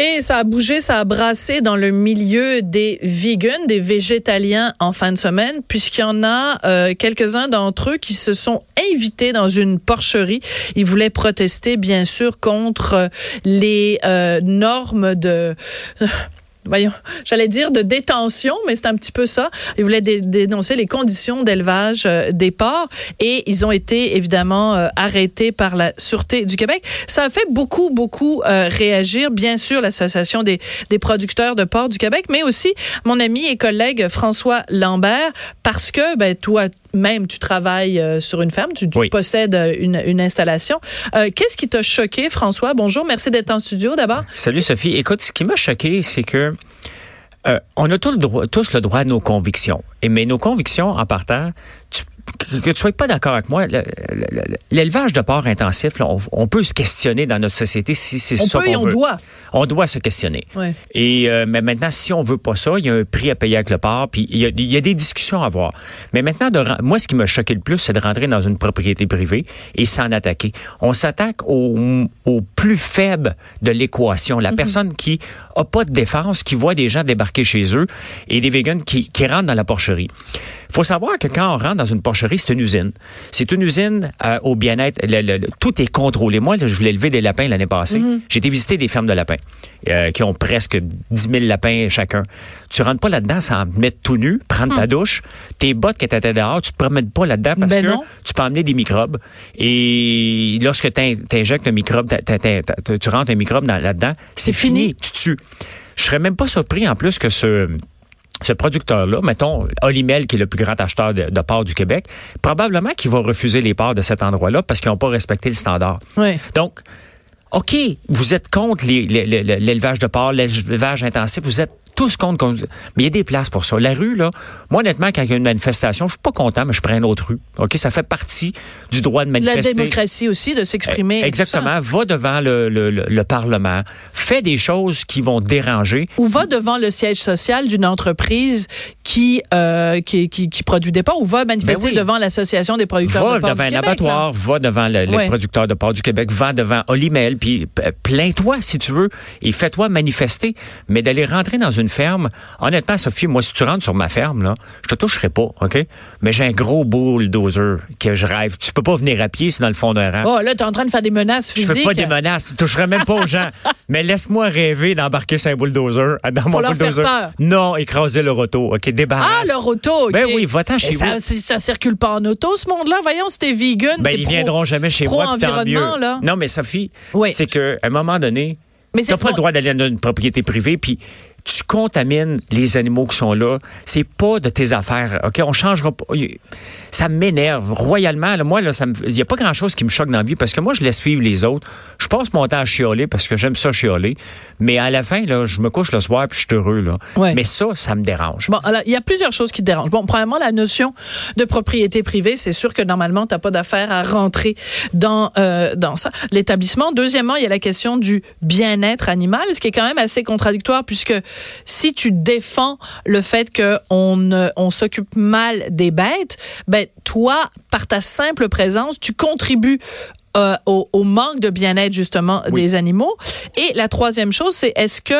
Et ça a bougé, ça a brassé dans le milieu des vegans, des végétaliens en fin de semaine, puisqu'il y en a euh, quelques-uns d'entre eux qui se sont invités dans une porcherie. Ils voulaient protester, bien sûr, contre les euh, normes de voyons, j'allais dire de détention, mais c'est un petit peu ça. Ils voulaient dé dénoncer les conditions d'élevage euh, des porcs et ils ont été évidemment euh, arrêtés par la Sûreté du Québec. Ça a fait beaucoup, beaucoup euh, réagir, bien sûr, l'Association des, des producteurs de porcs du Québec, mais aussi mon ami et collègue François Lambert, parce que, ben, toi, même tu travailles sur une ferme, tu, tu Oui. possèdes une, une installation. Euh, Qu'est-ce qui t'a choqué, François? Bonjour, merci d'être en studio d'abord. Salut Sophie. Écoute, ce qui m'a choqué, c'est que euh, on a tous le, droit, tous le droit à nos convictions. Et mais nos convictions, en partant, tu- que, que tu sois pas d'accord avec moi, le- le- le- l'élevage de porc intensif, là, on, on peut se questionner dans notre société si c'est ça qu'on et on veut. doit. On doit se questionner. Ouais. Et euh, mais maintenant, si on veut pas ça, il y a un prix à payer avec le porc, puis il y a, il y a des discussions à avoir. Mais maintenant, de, moi, ce qui m'a choqué le plus, c'est de rentrer dans une propriété privée et s'en attaquer. On s'attaque au, au plus faible de l'équation, la personne qui a pas de défense, qui voit des gens débarquer chez eux et des végans qui, qui rentrent dans la porcherie. Faut savoir que quand on rentre dans une porcherie, c'est une usine. C'est une usine euh, au bien-être. Tout est contrôlé. Moi, là, je voulais élever des lapins l'année passée. J'ai été visiter des fermes de lapins euh, qui ont presque 10 000 lapins chacun. Tu rentres pas là-dedans sans te mettre tout nu, prendre ta douche, tes bottes qui étaient dehors, tu te promènes pas là-dedans parce Ben que non. tu peux emmener des microbes. Et lorsque tu injectes un microbe, tu rentres un microbe dans- là-dedans, c'est C'est fini. fini. Tu tues. Je serais même pas surpris en plus que ce ce producteur-là, mettons Olimel, qui est le plus grand acheteur de, de porcs du Québec, probablement qu'il va refuser les porcs de cet endroit-là parce qu'ils n'ont pas respecté le standard. Donc, OK, vous êtes contre les- les- les- l'élevage de porcs, l'élevage intensif, vous êtes tous contre, contre- mais il y a des places pour ça. La rue, là, moi, honnêtement, quand il y a une manifestation, je suis pas content, mais je prends une autre rue. OK, ça fait partie du droit de De la manifester. démocratie aussi, de s'exprimer. tout Exactement. Va devant le, le- le- le Parlement. Fais des choses qui vont déranger. Ou va devant le siège social d'une entreprise qui, euh, qui, qui, qui produit des porcs, ou va manifester Ben oui. devant l'Association des producteurs Va de porcs devant du un Québec. là. abattoir, va devant le, le Ouais. producteur de porc du Québec, va devant Olimel, puis p- plains-toi si tu veux et fais-toi manifester. Mais d'aller rentrer dans une ferme, honnêtement, Sophie, moi, si tu rentres sur ma ferme, là, je te toucherai pas, OK? Mais j'ai un gros bulldozer que je rêve. Tu peux pas venir à pied, c'est dans le fond d'un rang. Oh, là, t'es en train de faire des menaces Je physiques. fais pas des menaces, je toucherai même pas aux gens. Mais laisse-moi rêver d'embarquer sur un bulldozer, dans mon leur faire bulldozer. peur. Non, écraser le roto, OK? Débarrasse. Ah, leur auto, OK. Ben oui, va-t'en chez ça, vous. ça circule pas en auto, ce monde-là? Voyons, si t'es vegan. Ben, ils pro- viendront jamais chez moi, tant mieux. là. Non, mais Sophie, Oui. c'est qu'à un moment donné, Mais n'as pas bon. le droit d'aller dans une propriété privée, puis tu contamines les animaux qui sont là. C'est pas de tes affaires. OK? On changera pas. Ça m'énerve royalement. là. moi, là, ça me- il n'y a pas grand-chose qui me choque dans la vie parce que moi, je laisse vivre les autres. Je passe mon temps à chialer parce que j'aime ça chialer. Mais à la fin, là, je me couche le soir puis je suis heureux. Là. Ouais. Mais ça, ça me dérange. Bon, alors, il y a plusieurs choses qui te dérangent. Bon, premièrement, la notion de propriété privée, c'est sûr que normalement, tu n'as pas d'affaire à rentrer dans, euh, dans ça, l'établissement. Deuxièmement, il y a la question du bien-être animal, ce qui est quand même assez contradictoire, puisque si tu défends le fait qu'on on s'occupe mal des bêtes, ben, toi, par ta simple présence, tu contribues euh, au, au manque de bien-être justement Oui. des animaux. Et la troisième chose, c'est est-ce que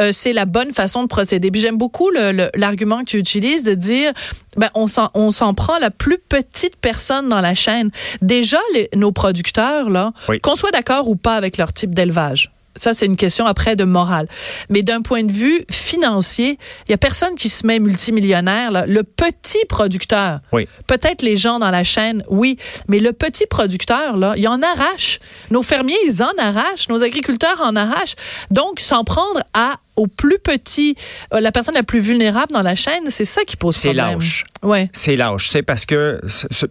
euh, c'est la bonne façon de procéder? Puis j'aime beaucoup l'argument que tu utilises de dire ben, on s'en on s'en prend la plus petite personne dans la chaîne. Déjà, les- nos producteurs, là, Oui. qu'on soit d'accord ou pas avec leur type d'élevage. Ça, c'est une question après de morale. Mais d'un point de vue financier, il y a personne qui se met multimillionnaire. Là. Le petit producteur, Oui. peut-être les gens dans la chaîne, oui, mais le petit producteur, là, il en arrache. Nos fermiers, ils en arrachent. Nos agriculteurs en arrachent. Donc, s'en prendre à au plus petit, euh, la personne la plus vulnérable dans la chaîne, c'est ça qui pose C'est problème. lâche. Ouais. C'est lâche, c'est parce que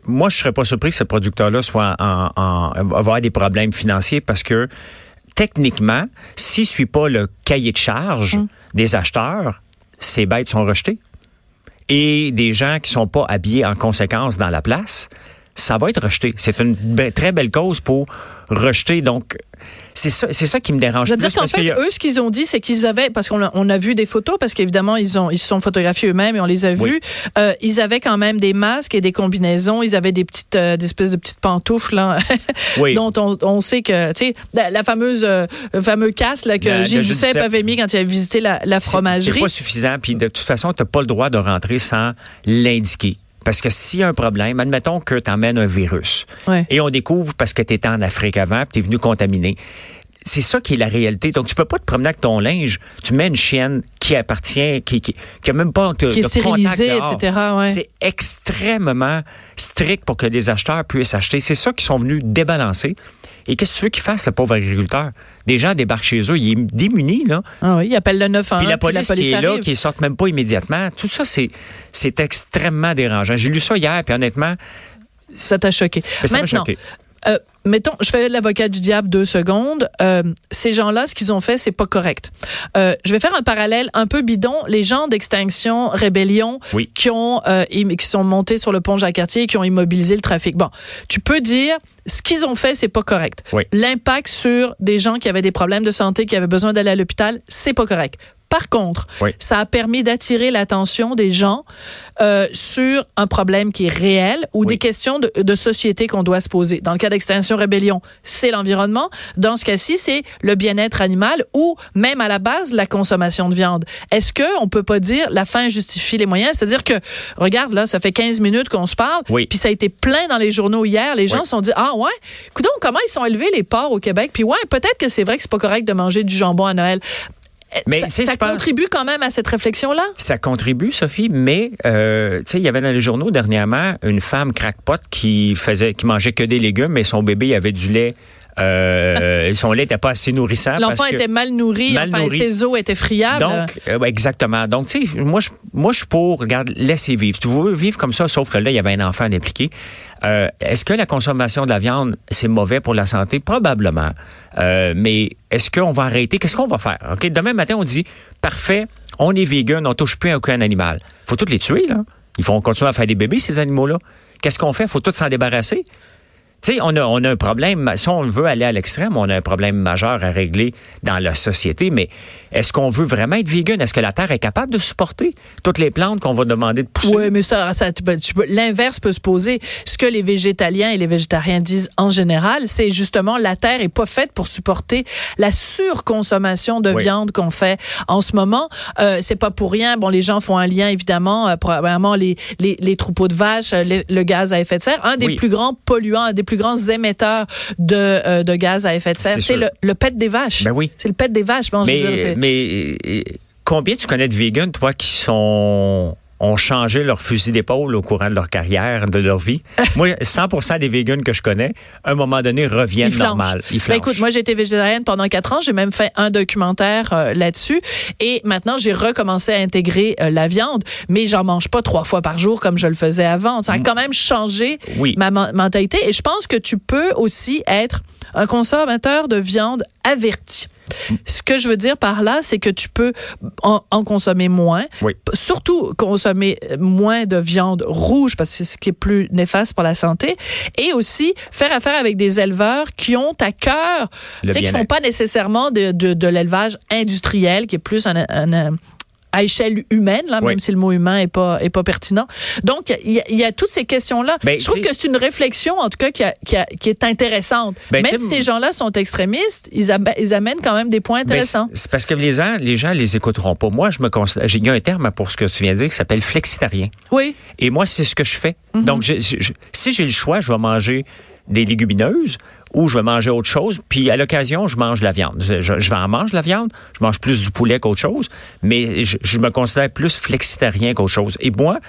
moi je serais pas surpris que ce producteur-là soit en, en- va avoir des problèmes financiers parce que techniquement, s'il ne suit pas le cahier de charge Mm. des acheteurs, ces bêtes sont rejetées. Et des gens qui sont pas habillés en conséquence dans la place, ça va être rejeté. C'est une be- très belle cause pour rejeter. Donc, c'est ça, c'est ça qui me dérange C'est-à-dire plus. qu'en parce qu'il fait, a- eux, ce qu'ils ont dit, c'est qu'ils avaient, parce qu'on a, on a vu des photos, parce qu'évidemment, ils ont, ils se sont photographiés eux-mêmes et on les a Oui. vus. Euh, ils avaient quand même des masques et des combinaisons. Ils avaient des petites, euh, des espèces de petites pantoufles, là, Oui. dont on, on sait que, tu sais, la, la fameuse, euh, fameux casse là, que La- Gilles Duceppe avait mis quand il avait visité la, la fromagerie. C'est pas suffisant. Puis de toute façon, tu n'as pas le droit de rentrer sans l'indiquer. Parce que s'il y a un problème, admettons que tu emmènes un virus Ouais. et on découvre parce que tu étais en Afrique avant puis tu es venu contaminer. C'est ça qui est la réalité. Donc, tu peux pas te promener avec ton linge. Tu mets une chienne qui appartient, qui, qui, qui a même pas de, Qui est de contact stérilisée, etc., ouais. C'est extrêmement strict pour que les acheteurs puissent acheter. C'est ça qu'ils sont venus débalancer. Et qu'est-ce que tu veux qu'ils fassent, le pauvre agriculteur? Des gens débarquent chez eux, il est démuni, là. Ah oui, ils appellent le 911. Puis la police, qui est là, qui ne sortent même pas immédiatement. Tout ça, c'est, c'est extrêmement dérangeant. J'ai lu ça hier, puis honnêtement, Ça t'a choqué. Ça m'a choqué. euh, mettons, je fais l'avocat du diable deux secondes. Euh, ces gens-là, ce qu'ils ont fait, c'est pas correct. Euh, je vais faire un parallèle un peu bidon. Les gens d'extinction, rébellion, Oui. qui ont euh, qui sont montés sur le pont Jacques-Cartier, et qui ont immobilisé le trafic. Bon, tu peux dire ce qu'ils ont fait, c'est pas correct. Oui. L'impact sur des gens qui avaient des problèmes de santé, qui avaient besoin d'aller à l'hôpital, c'est pas correct. Par contre, Oui. ça a permis d'attirer l'attention des gens euh, sur un problème qui est réel ou Oui. des questions de, de société qu'on doit se poser. Dans le cas d'Extinction Rébellion, c'est l'environnement. Dans ce cas-ci, c'est le bien-être animal ou même à la base la consommation de viande. Est-ce que on peut pas dire la fin justifie les moyens? C'est-à-dire que regarde là, ça fait 15 minutes qu'on se parle, Oui. puis ça a été plein dans les journaux hier. Les gens Oui. se sont dit ah ouais, coudonc, comment ils sont élevés les porcs au Québec Puis ouais, peut-être que c'est vrai que c'est pas correct de manger du jambon à Noël. Mais, ça, ça pense- contribue quand même à cette réflexion-là? ça contribue, Sophie, mais euh, tu sais, il y avait dans les journaux dernièrement une femme crackpot qui faisait, qui mangeait que des légumes, mais son bébé avait du lait. Euh, son lait n'était pas assez nourrissant. L'enfant était mal nourri, Mal enfin, nourri. ses os étaient friables. Donc, euh, exactement. Donc, tu sais, moi, je, moi, je suis pour, regarde, laisser vivre. Tu veux vivre comme ça, sauf que là, il y avait un enfant impliqué. Euh, est-ce que la consommation de la viande, c'est mauvais pour la santé? Probablement. Euh, mais est-ce qu'on va arrêter? Qu'est-ce qu'on va faire? OK? Demain matin, on dit, parfait, on est vegan, on touche plus à aucun animal. faut tous les tuer, là. Ils vont continuer à faire des bébés, ces animaux-là. Qu'est-ce qu'on fait? faut tous s'en débarrasser. Tu sais, on a, on a un problème, si on veut aller à l'extrême, on a un problème majeur à régler dans la société, mais est-ce qu'on veut vraiment être vegan? Est-ce que la Terre est capable de supporter toutes les plantes qu'on va demander de pousser? Oui, mais ça, ça l'inverse peut se poser. Ce que les végétaliens et les végétariens disent en général, c'est justement la terre est pas faite pour supporter la surconsommation de Oui. viande qu'on fait en ce moment. Euh, c'est pas pour rien. Bon, les gens font un lien évidemment, euh, probablement les, les, les troupeaux de vaches, euh, le, le gaz à effet de serre, un des Oui. plus grands polluants, un des plus grands émetteurs de, euh, de gaz à effet de serre, C'est le, le pet des vaches. Ben oui. C'est le pet des vaches. Bon, je veux dire, Mais, mais euh, combien tu connais de vegans, toi, qui sont ont changé leur fusil d'épaule au courant de leur carrière, de leur vie. moi, 100 des vegans que je connais, à un moment donné, reviennent Il flanche. normal. Ils Ben, écoute, moi j'ai été végétarienne pendant quatre ans, j'ai même fait un documentaire euh, là-dessus et maintenant j'ai recommencé à intégrer euh, la viande, mais j'en mange pas trois fois par jour comme je le faisais avant. Ça a quand même changé Mm. Oui. ma men- mentalité et je pense que tu peux aussi être un consommateur de viande averti. Ce que je veux dire par là, c'est que tu peux en, en consommer moins, Oui. Surtout consommer moins de viande rouge parce que c'est ce qui est plus néfaste pour la santé, et aussi faire affaire avec des éleveurs qui ont à cœur, tu sais, qui font pas nécessairement de, de, de l'élevage industriel, qui est plus un, un- un- à échelle humaine, là, Oui. même si le mot humain est pas est pas pertinent. Donc il y, a- il y a toutes ces questions là. Ben, je trouve que c'est une réflexion en tout cas qui, a- qui, a- qui est intéressante. Ben, même si ces gens-là sont extrémistes, ils, am- ils amènent quand même des points Ben, intéressants. c'est c'est parce que les gens, les gens les écouteront pas. Moi, je me considère, j'ai- il y a un terme pour ce que tu viens de dire qui s'appelle flexitarien. oui. Et moi, c'est ce que je fais. Mhm. Donc, je- je- je- si j'ai le choix, je vais manger des légumineuses ou je vais manger autre chose. Puis, à l'occasion, je mange de la viande. Je, vais en manger de la viande. Je mange plus du poulet qu'autre chose. Mais je, je me considère plus flexitarien qu'autre chose. Et moi,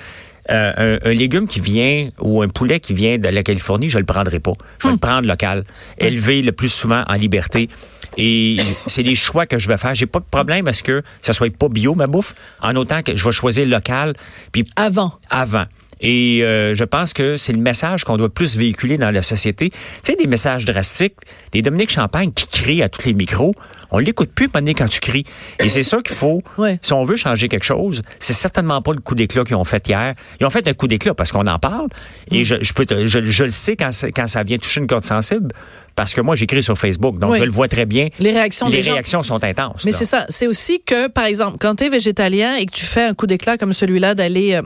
euh, un, un légume qui vient ou un poulet qui vient de la Californie, je le prendrai pas. Je vais Hmm. le prendre local, élevé le plus souvent en liberté. Et c'est des choix que je vais faire. J'ai pas de problème à ce que ça soit pas bio ma bouffe, en autant que je vais choisir local. Puis Avant. avant. Et euh, je pense que c'est le message qu'on doit plus véhiculer dans la société. Tu sais, des messages drastiques, des Dominique Champagne qui crient à tous les micros, on l'écoute plus maintenant quand tu cries. Et c'est ça qu'il faut. Ouais. Si on veut changer quelque chose, c'est certainement pas le coup d'éclat qu'ils ont fait hier. Ils ont fait un coup d'éclat parce qu'on en parle. Et Mm. je, je, peux te- je, je le sais quand, ça- quand ça vient toucher une corde sensible. Parce que moi, j'écris sur Facebook, donc Oui. je le vois très bien. Les réactions Les des gens. réactions sont intenses. Mais c'est ça. C'est aussi que, par exemple, quand tu es végétalien et que tu fais un coup d'éclat comme celui-là d'aller... euh,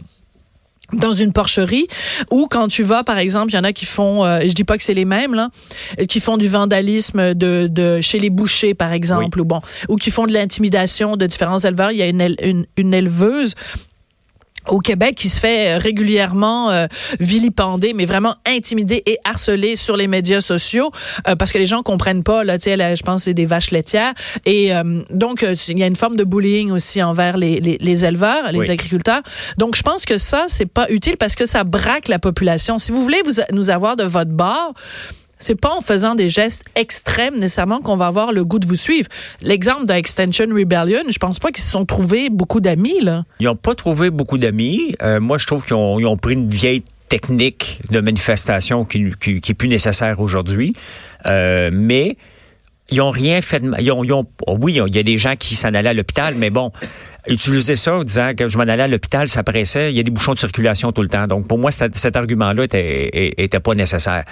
dans une porcherie ou quand tu vas par exemple il y en a qui font euh, je dis pas que c'est les mêmes là qui font du vandalisme de, de chez les bouchers par exemple ou bon ou qui font de l'intimidation de différents éleveurs. Il y a une, une, une éleveuse au Québec qui se fait euh, régulièrement euh, vilipender, mais vraiment intimider et harceler sur les médias sociaux euh, parce que les gens comprennent pas. Là, tu sais, je pense c'est des vaches laitières et euh, donc euh, il y a une forme de bullying aussi envers les, les, les éleveurs, les Oui. agriculteurs. Donc je pense que ça c'est pas utile parce que ça braque la population. Si vous voulez vous, nous avoir de votre bord. C'est pas en faisant des gestes extrêmes nécessairement qu'on va avoir le goût de vous suivre. L'exemple de Extension Rebellion, je pense pas qu'ils se sont trouvés beaucoup d'amis là. Ils n'ont pas trouvé beaucoup d'amis. Euh, moi, je trouve qu'ils ont, pris une vieille technique de manifestation qui, qui, qui est plus nécessaire aujourd'hui. Euh, mais ils ont rien fait de. Ils ont, ils ont- oh oui, il y a des gens qui s'en allaient à l'hôpital, mais bon, utiliser ça en disant que je m'en allais à l'hôpital, ça pressait, il y a des bouchons de circulation tout le temps. Donc, pour moi, cet, cet argument-là était, était pas nécessaire.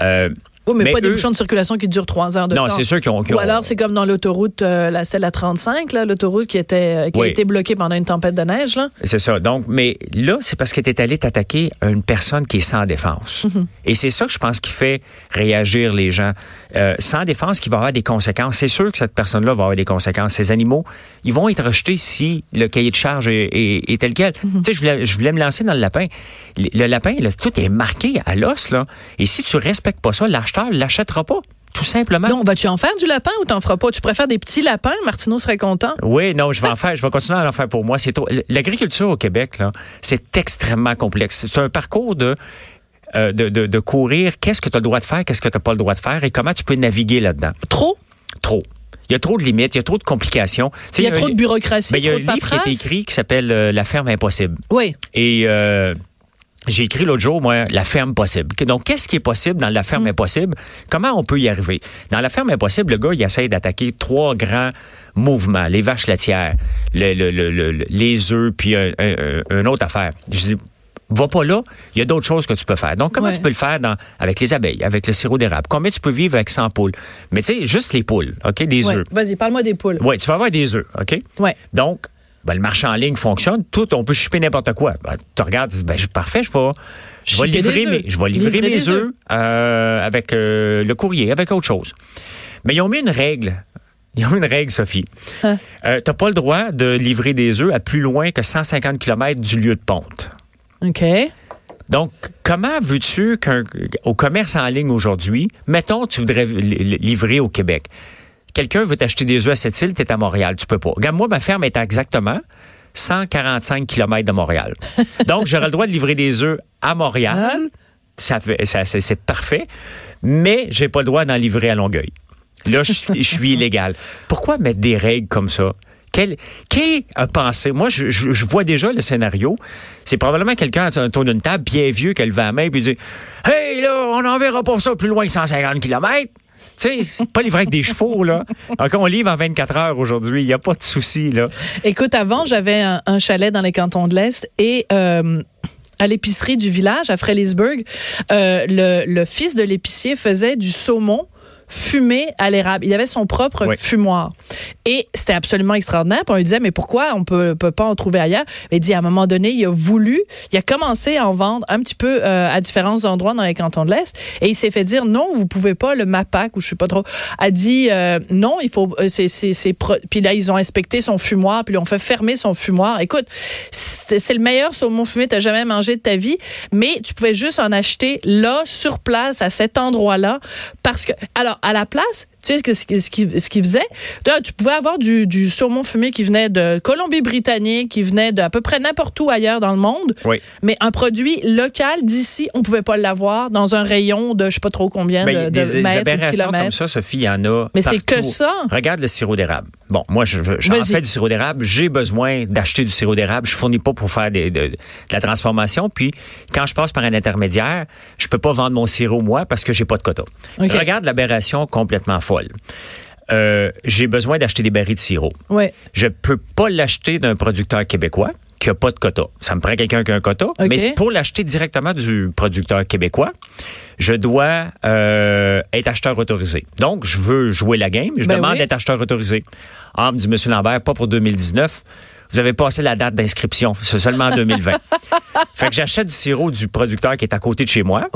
Euh, Oui, mais, Mais pas des bouchons de circulation qui durent trois heures de non, temps. c'est sûr qu'ils ont... qu'ils Ou alors, c'est comme dans l'autoroute, euh, la, c'était la 35, là, l'autoroute qui, était, euh, qui a été bloquée pendant une tempête de neige. C'est ça. Donc, mais là, c'est parce que tu es allé t'attaquer à une personne qui est sans défense. Et c'est ça que je pense qui fait réagir les gens. Euh, sans défense, qui va avoir des conséquences. C'est sûr que cette personne-là va avoir des conséquences. Ces animaux, ils vont être rejetés si le cahier de charge est, est- est tel quel. Tu sais, je voulais, je voulais me lancer dans le lapin. Le, le lapin, là, tout est marqué à l'os, là. Et si tu respectes pas ça, l'acheteur l'achètera pas. Tout simplement. Donc, vas-tu en faire du lapin ou t'en feras pas? Tu préfères des petits lapins? Martineau serait content. Oui, non, je vais en faire, je vais continuer à en faire pour moi. C'est l'agriculture au Québec là, c'est extrêmement complexe. C'est un parcours de euh, de, de, de courir. Qu'est-ce que tu as le droit de faire, qu'est-ce que tu n'as pas le droit de faire? Et comment tu peux naviguer là-dedans? Trop? Trop. Il y a trop de limites, il y a trop de complications. Sais, Il y a trop de bureaucratie, ben, il y a un livre qui a été écrit qui s'appelle euh, La ferme impossible. Oui. Et euh, j'ai écrit l'autre jour, moi, la ferme possible. Donc, qu'est-ce qui est possible dans la ferme impossible? Comment on peut y arriver? Dans la ferme impossible, le gars, il essaie d'attaquer trois grands mouvements. Les vaches laitières, le- le- le- le- les œufs, puis un, un- un- une autre affaire. Je dis, va pas là, il y a d'autres choses que tu peux faire. Donc, comment Ouais. tu peux le faire dans, avec les abeilles, avec le sirop d'érable? Combien tu peux vivre avec 100 poules? Mais tu sais, juste les poules, OK? Des Ouais. œufs. Vas-y, parle-moi des poules. Oui, tu vas avoir des œufs, OK? Ouais. Donc, ben, le marché en ligne fonctionne. Tout, on peut shipper n'importe quoi. Ben, tu regardes, ben, parfait, je vais, je vais livrer, mes, je vais livrer, Livrer mes œufs euh, avec euh, le courrier, avec autre chose. Mais ils ont mis une règle. Ils ont mis une règle, Sophie. Hein? Euh, tu n'as pas le droit de livrer des œufs à plus loin que 150 km du lieu de ponte. OK. Donc, comment veux-tu qu'au commerce en ligne aujourd'hui, mettons, tu voudrais li- li- livrer au Québec? Quelqu'un veut t'acheter des œufs à cette île, tu es à Montréal, tu peux pas. Regarde, moi, ma ferme est à exactement 145 km de Montréal. Donc, j'aurais le droit de livrer des œufs à Montréal. Ça fait, ça, c'est, parfait. Mais j'ai pas le droit d'en livrer à Longueuil. Là, je suis, je suis illégal. Pourquoi mettre des règles comme ça? Quel, qui a pensé? Moi, je, je- je vois déjà le scénario. C'est probablement quelqu'un autour d'une table, bien vieux, qui a levé la main, puis dit Hey, là, on n'enverra pas ça plus loin que 150 km. Tu sais, c'est pas livré avec des chevaux, là. Encore, on livre en 24 heures aujourd'hui. Il n'y a pas de souci, là. Écoute, avant, j'avais un, chalet dans les cantons de l'Est et euh, à l'épicerie du village, à Frélisburg, euh, le fils de l'épicier faisait du saumon fumé à l'érable. Il avait son propre Oui. fumoir. Et c'était absolument extraordinaire. Puis on lui disait, mais pourquoi on peut, peut pas en trouver ailleurs? Il dit, à un moment donné, il a voulu, il a commencé à en vendre un petit peu euh, à différents endroits dans les cantons de l'Est. Et il s'est fait dire, non, vous pouvez pas. Le MAPAC, ou je sais pas trop, a dit, euh, non, il faut, euh, c'est, c'est, puis là, ils ont inspecté son fumoir, puis ils ont fait fermer son fumoir. Écoute, c'est, c'est le meilleur saumon fumé que tu as jamais mangé de ta vie, mais tu pouvais juste en acheter là, sur place, à cet endroit-là, parce que, alors, à la place, Tu sais ce qu'il ce qui, ce qui faisait? Tu pouvais avoir du, du saumon fumé qui venait de Colombie-Britannique, qui venait d'à peu près n'importe où ailleurs dans le monde. Oui. Mais un produit local d'ici, on pouvait pas l'avoir dans un rayon de je sais pas trop combien Ben, de, de des mètres ou aberrations kilomètres. comme ça, Sophie, il y en a. Mais c'est que ça. Regarde le sirop d'érable. Bon, moi, je, Vas-y. fais du sirop d'érable. J'ai besoin d'acheter du sirop d'érable. Je fournis pas pour faire des- de, de la transformation. Puis, quand je passe par un intermédiaire, je peux pas vendre mon sirop moi parce que j'ai pas de quota. OK. Regarde l'aberration complètement folle. Euh, j'ai besoin d'acheter des barils de sirop. Ouais. Je peux pas l'acheter d'un producteur québécois qui a pas de quota. Ça me prend quelqu'un qui a un quota. Mais pour l'acheter directement du producteur québécois, je dois euh, être acheteur autorisé. Donc, je veux jouer la game. Je Ben demande oui. d'être acheteur autorisé. Ah, me dit M. Lambert, pas pour 2019. Vous avez passé la date d'inscription. C'est seulement en 2020. fait que j'achète du sirop du producteur qui est à côté de chez moi.